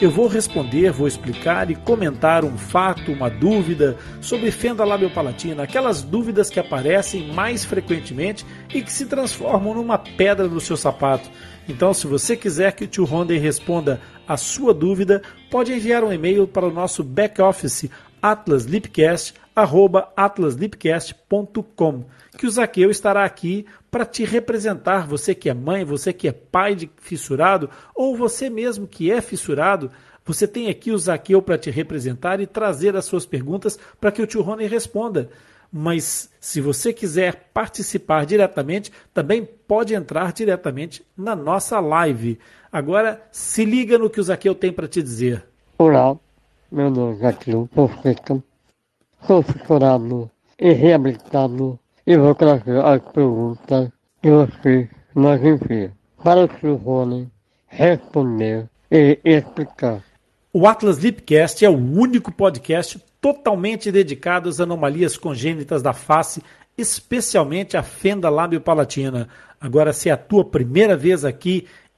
eu vou responder, vou explicar e comentar um fato, uma dúvida sobre fenda labiopalatina, aquelas dúvidas que aparecem mais frequentemente e que se transformam numa pedra no seu sapato. Então, se você quiser que o tio Ronda responda a sua dúvida, pode enviar um e-mail para o nosso back-office atlaslipcast@atlaslipcast.com, que o Zaqueu estará aqui para te representar, você que é mãe, você que é pai de fissurado ou você mesmo que é fissurado, você tem aqui o Zaqueu para te representar e trazer as suas perguntas para que o tio Rony responda. Mas se você quiser participar diretamente, também pode entrar diretamente na nossa live. Agora, se liga no que o Zaqueu tem para te dizer. Olá, meu nome é Zaqueu Fonseca, sou fissurado e reabilitado e vou trazer as perguntas que você nos envia para o Rony responder e explicar. O Atlas Lipcast é o único podcast totalmente dedicado às anomalias congênitas da face, especialmente a fenda lábio-palatina. Agora, se é a tua primeira vez aqui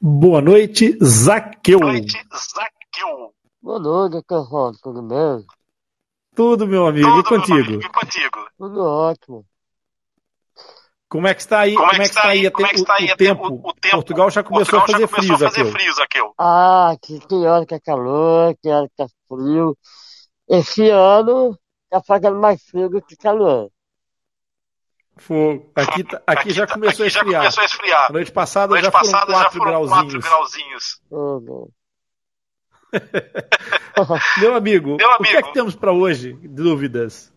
Boa noite, Zaqueu. Boa noite, Zaqueu. Boa noite, Carrão. Tudo bem? Tudo, meu amigo. Tudo, e contigo? Amigo, e contigo? Tudo ótimo. Como é que está aí? Como, é que está aí, como é que está aí o, tempo? O, o, tempo? Portugal já começou Portugal a fazer frio, Zaqueu. Ah, que, que hora que é calor, que hora que é frio. Esse ano tá fazendo mais frio do que calor. Fogo. Aqui, tá, aqui, aqui, já, começou, aqui a já começou a esfriar. A noite passada, noite já, passada foram já foram 4 grauzinhos. grauzinhos. Oh, Meu amigo, Meu amigo, o que é que temos para hoje? Dúvidas?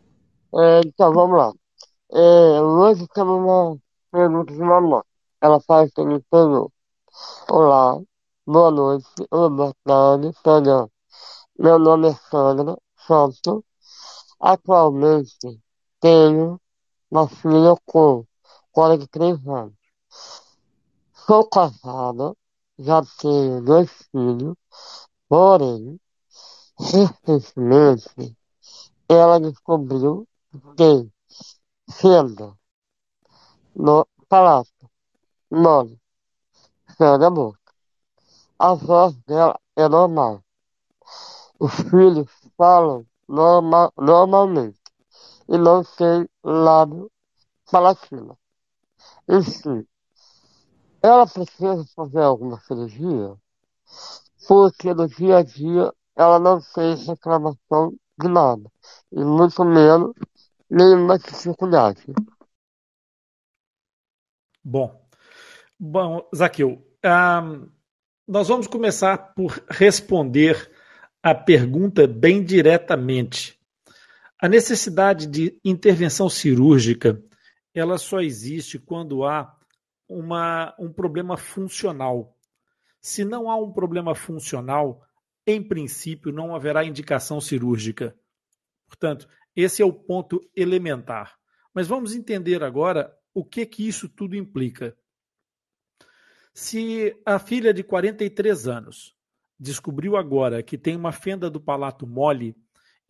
É, então, vamos lá. É, hoje temos uma pergunta de mamãe. Ela faz o seguinte Olá, boa noite, ou boa tarde, Sandra. Meu nome é Sandra Santo. Atualmente tenho uma filha com 43 anos. Sou casada, já tenho dois filhos, porém, recentemente, ela descobriu que fenda no palácio, nome, céu da boca. A voz dela é normal. Os filhos falam norma, normalmente e não tem lábio palatino. Enfim, ela precisa fazer alguma cirurgia porque no dia a dia ela não fez reclamação de nada e muito menos nenhuma dificuldade. Bom, bom, Zaqueu, um, nós vamos começar por responder a pergunta bem diretamente. A necessidade de intervenção cirúrgica, ela só existe quando há uma, um problema funcional. Se não há um problema funcional, em princípio não haverá indicação cirúrgica. Portanto, esse é o ponto elementar. Mas vamos entender agora o que que isso tudo implica. Se a filha de 43 anos descobriu agora que tem uma fenda do palato mole,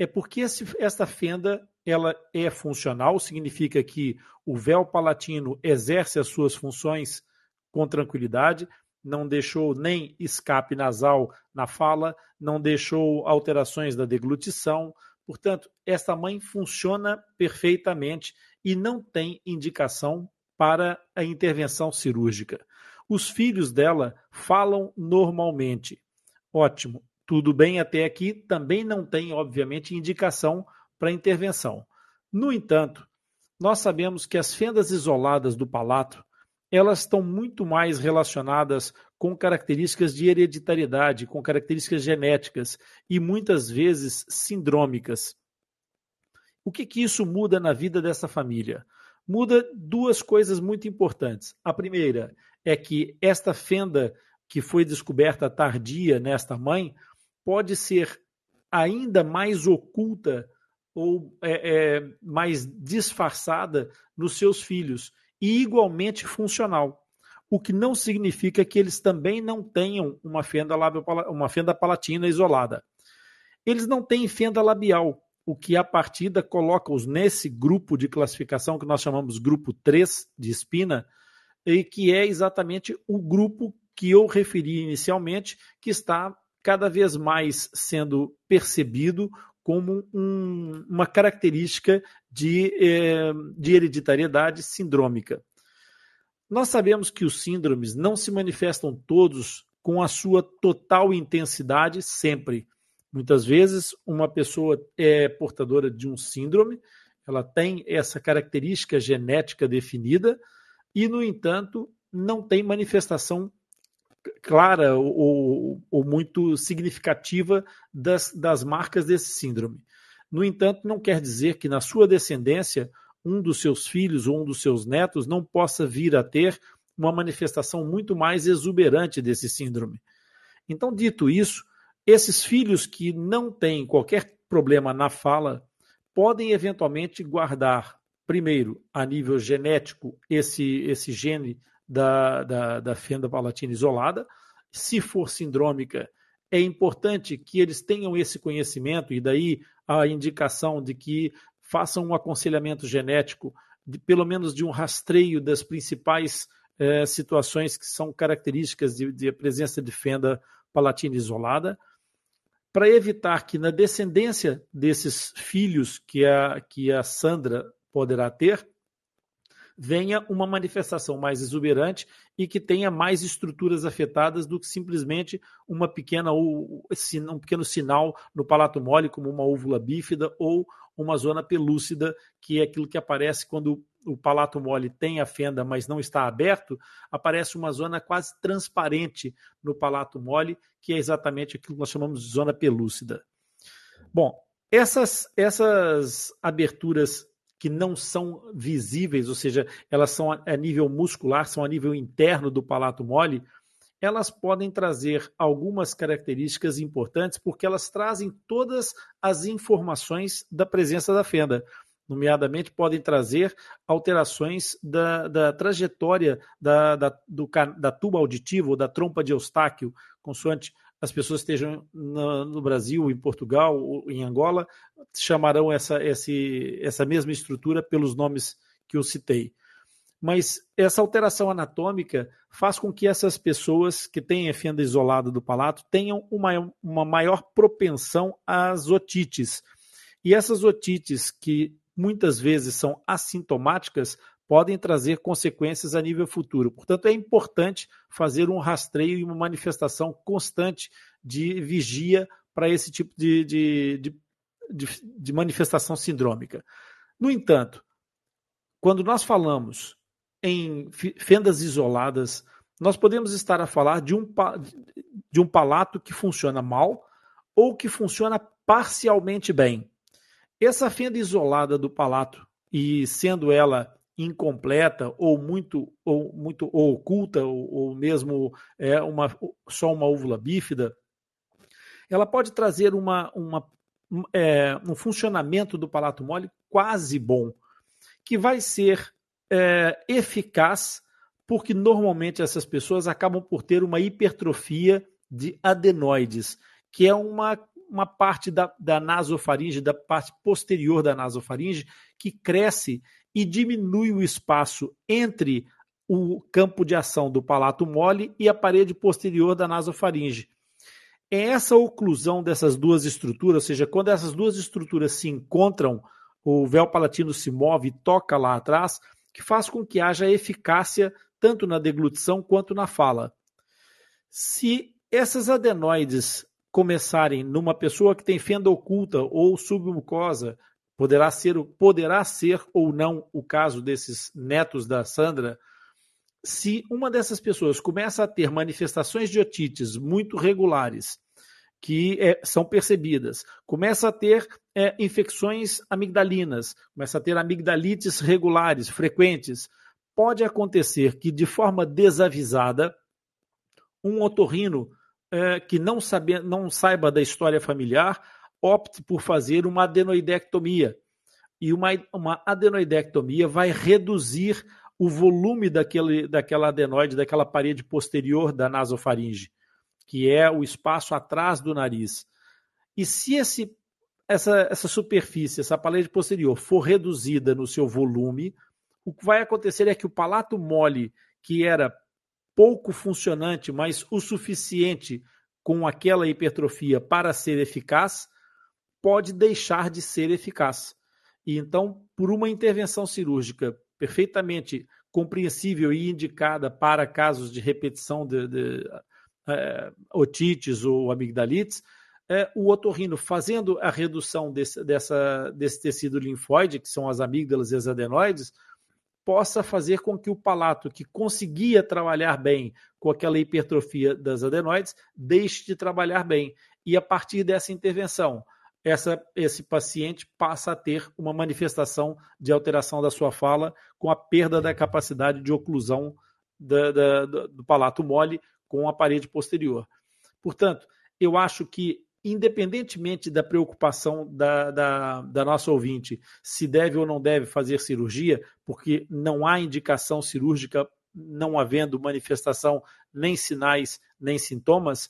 é porque esse, essa fenda ela é funcional, significa que o véu palatino exerce as suas funções com tranquilidade, não deixou nem escape nasal na fala, não deixou alterações da deglutição. Portanto, essa mãe funciona perfeitamente e não tem indicação para a intervenção cirúrgica. Os filhos dela falam normalmente. Ótimo. Tudo bem até aqui, também não tem, obviamente, indicação para intervenção. No entanto, nós sabemos que as fendas isoladas do palato, elas estão muito mais relacionadas com características de hereditariedade, com características genéticas e muitas vezes sindrômicas. O que, que isso muda na vida dessa família? Muda duas coisas muito importantes. A primeira é que esta fenda que foi descoberta tardia nesta mãe pode ser ainda mais oculta ou é, é, mais disfarçada nos seus filhos e igualmente funcional. O que não significa que eles também não tenham uma fenda, lábio, uma fenda palatina isolada. Eles não têm fenda labial, o que a partida coloca-os nesse grupo de classificação que nós chamamos grupo 3 de espina, e que é exatamente o grupo que eu referi inicialmente, que está cada vez mais sendo percebido como um, uma característica de, eh, de hereditariedade sindrômica. Nós sabemos que os síndromes não se manifestam todos com a sua total intensidade sempre. Muitas vezes, uma pessoa é portadora de um síndrome, ela tem essa característica genética definida, e, no entanto, não tem manifestação clara ou, ou muito significativa das, das marcas desse síndrome. No entanto, não quer dizer que na sua descendência um dos seus filhos ou um dos seus netos não possa vir a ter uma manifestação muito mais exuberante desse síndrome. Então, dito isso, esses filhos que não têm qualquer problema na fala podem eventualmente guardar, primeiro, a nível genético, esse, esse gene da, da, da fenda palatina isolada. Se for sindrômica, é importante que eles tenham esse conhecimento, e daí a indicação de que façam um aconselhamento genético, de, pelo menos de um rastreio das principais eh, situações que são características de, de presença de fenda palatina isolada, para evitar que na descendência desses filhos que a, que a Sandra poderá ter, venha uma manifestação mais exuberante e que tenha mais estruturas afetadas do que simplesmente uma pequena um pequeno sinal no palato mole, como uma úvula bífida ou uma zona pelúcida, que é aquilo que aparece quando o palato mole tem a fenda, mas não está aberto, aparece uma zona quase transparente no palato mole, que é exatamente aquilo que nós chamamos de zona pelúcida. Bom, essas, essas aberturas que não são visíveis, ou seja, elas são a nível muscular, são a nível interno do palato mole, elas podem trazer algumas características importantes porque elas trazem todas as informações da presença da fenda. Nomeadamente, podem trazer alterações da, da trajetória da, da, do, da tuba auditiva ou da trompa de Eustáquio, consoante as pessoas estejam no, no, Brasil, em Portugal, em Angola, chamarão essa, esse, essa mesma estrutura pelos nomes que eu citei. Mas essa alteração anatômica faz com que essas pessoas que têm a fenda isolada do palato tenham uma, uma maior propensão às otites. E essas otites, que muitas vezes são assintomáticas, podem trazer consequências a nível futuro. Portanto, é importante fazer um rastreio e uma manifestação constante de vigia para esse tipo de, de, de, de, manifestação sindrômica. No entanto, quando nós falamos em fendas isoladas, nós podemos estar a falar de um, de um palato que funciona mal ou que funciona parcialmente bem. Essa fenda isolada do palato, e sendo ela incompleta ou muito ou muito ou oculta ou, ou mesmo é uma só uma úvula bífida, ela pode trazer uma, uma é, um funcionamento do palato mole quase bom, que vai ser é, eficaz, porque normalmente essas pessoas acabam por ter uma hipertrofia de adenoides, que é uma, uma parte da, da nasofaringe, da parte posterior da nasofaringe, que cresce e diminui o espaço entre o campo de ação do palato mole e a parede posterior da nasofaringe. É essa oclusão dessas duas estruturas, ou seja, quando essas duas estruturas se encontram, o véu palatino se move e toca lá atrás, que faz com que haja eficácia tanto na deglutição quanto na fala. Se essas adenoides começarem numa pessoa que tem fenda oculta ou submucosa, poderá ser, poderá ser ou não o caso desses netos da Sandra, se uma dessas pessoas começa a ter manifestações de otites muito regulares, que é, são percebidas, começa a ter é, infecções amigdalinas, começa a ter amigdalites regulares, frequentes, pode acontecer que, de forma desavisada, um otorrino é, que não, sabe, não saiba da história familiar opte por fazer uma adenoidectomia. E uma, uma adenoidectomia vai reduzir o volume daquele, daquela adenoide, daquela parede posterior da nasofaringe, que é o espaço atrás do nariz. E se esse, essa, essa superfície, essa parede posterior, for reduzida no seu volume, o que vai acontecer é que o palato mole, que era pouco funcionante, mas o suficiente com aquela hipertrofia para ser eficaz, pode deixar de ser eficaz. E então, por uma intervenção cirúrgica perfeitamente compreensível e indicada para casos de repetição de, de é, otites ou amigdalites, é, o otorrino fazendo a redução desse, dessa, desse tecido linfóide, que são as amígdalas e as adenoides, possa fazer com que o palato, que conseguia trabalhar bem com aquela hipertrofia das adenoides, deixe de trabalhar bem. E a partir dessa intervenção, essa, esse paciente passa a ter uma manifestação de alteração da sua fala com a perda da capacidade de oclusão da, da, do palato mole com a parede posterior. Portanto, eu acho que, independentemente da preocupação da, da, da nossa ouvinte se deve ou não deve fazer cirurgia, porque não há indicação cirúrgica, não havendo manifestação, nem sinais, nem sintomas,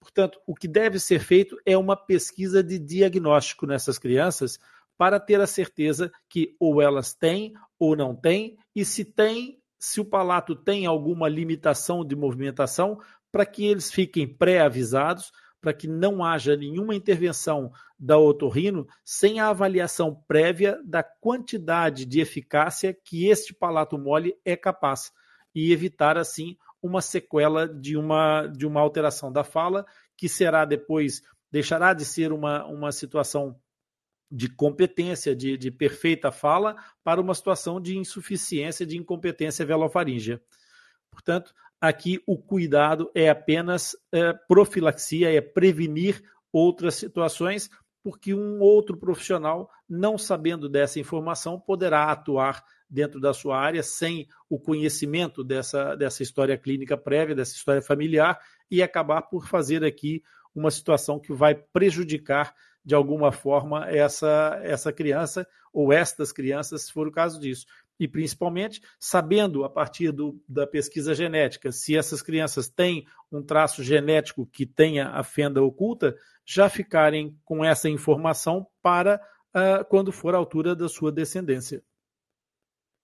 Portanto, o que deve ser feito é uma pesquisa de diagnóstico nessas crianças para ter a certeza que ou elas têm ou não têm, e se tem, se o palato tem alguma limitação de movimentação, para que eles fiquem pré-avisados, para que não haja nenhuma intervenção da otorrino sem a avaliação prévia da quantidade de eficácia que este palato mole é capaz e evitar assim uma sequela de uma, de uma alteração da fala, que será depois, deixará de ser uma, uma situação de competência, de, de perfeita fala, para uma situação de insuficiência, de incompetência velofaríngea. Portanto, aqui o cuidado é apenas é, profilaxia, é prevenir outras situações, porque um outro profissional, não sabendo dessa informação, poderá atuar dentro da sua área sem o conhecimento dessa, dessa história clínica prévia, dessa história familiar, e acabar por fazer aqui uma situação que vai prejudicar de alguma forma essa, essa criança ou estas crianças, se for o caso disso. E principalmente sabendo a partir do, da pesquisa genética se essas crianças têm um traço genético que tenha a fenda oculta, já ficarem com essa informação para uh, quando for a altura da sua descendência.